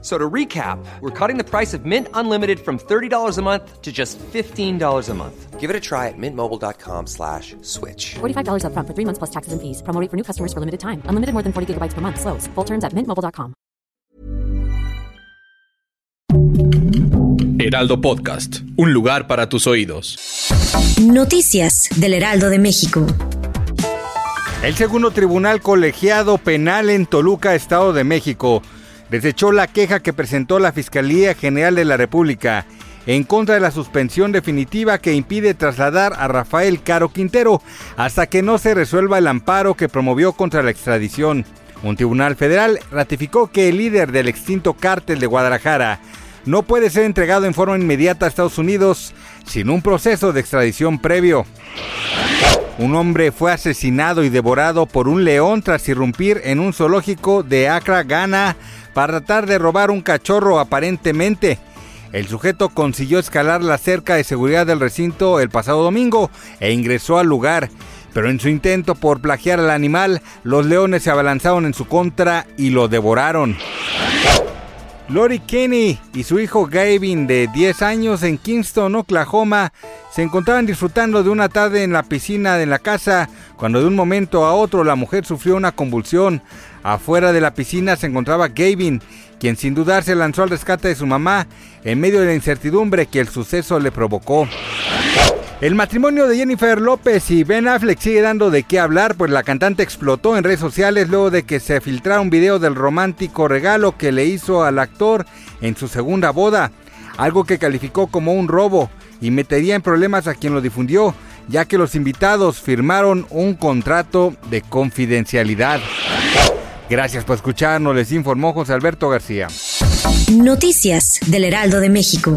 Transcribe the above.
So to recap, we're cutting the price of Mint Unlimited from $30 a month to just $15 a month. Give it a try at mintmobile.com slash switch. $45 upfront for three months plus taxes and fees. Promo rate for new customers for limited time. Unlimited more than 40 gigabytes per month. Slows. Full terms at mintmobile.com. Heraldo Podcast, un lugar para tus oídos. Noticias del Heraldo de México. El segundo tribunal colegiado penal en Toluca, Estado de México, desechó la queja que presentó la Fiscalía General de la República en contra de la suspensión definitiva que impide trasladar a Rafael Caro Quintero hasta que no se resuelva el amparo que promovió contra la extradición. Un tribunal federal ratificó que el líder del extinto cártel de Guadalajara no puede ser entregado en forma inmediata a Estados Unidos sin un proceso de extradición previo. Un hombre fue asesinado y devorado por un león tras irrumpir en un zoológico de Accra, Ghana, para tratar de robar un cachorro aparentemente. El sujeto consiguió escalar la cerca de seguridad del recinto el pasado domingo e ingresó al lugar, pero en su intento por plagiar al animal, los leones se abalanzaron en su contra y lo devoraron. Lori Kenny y su hijo Gavin de 10 años en Kingston, Oklahoma, se encontraban disfrutando de una tarde en la piscina de la casa cuando de un momento a otro la mujer sufrió una convulsión. Afuera de la piscina se encontraba Gavin, quien sin dudar se lanzó al rescate de su mamá en medio de la incertidumbre que el suceso le provocó. El matrimonio de Jennifer López y Ben Affleck sigue dando de qué hablar, pues la cantante explotó en redes sociales luego de que se filtrara un video del romántico regalo que le hizo al actor en su segunda boda, algo que calificó como un robo y metería en problemas a quien lo difundió, ya que los invitados firmaron un contrato de confidencialidad. Gracias por escucharnos, les informó José Alberto García. Noticias del Heraldo de México.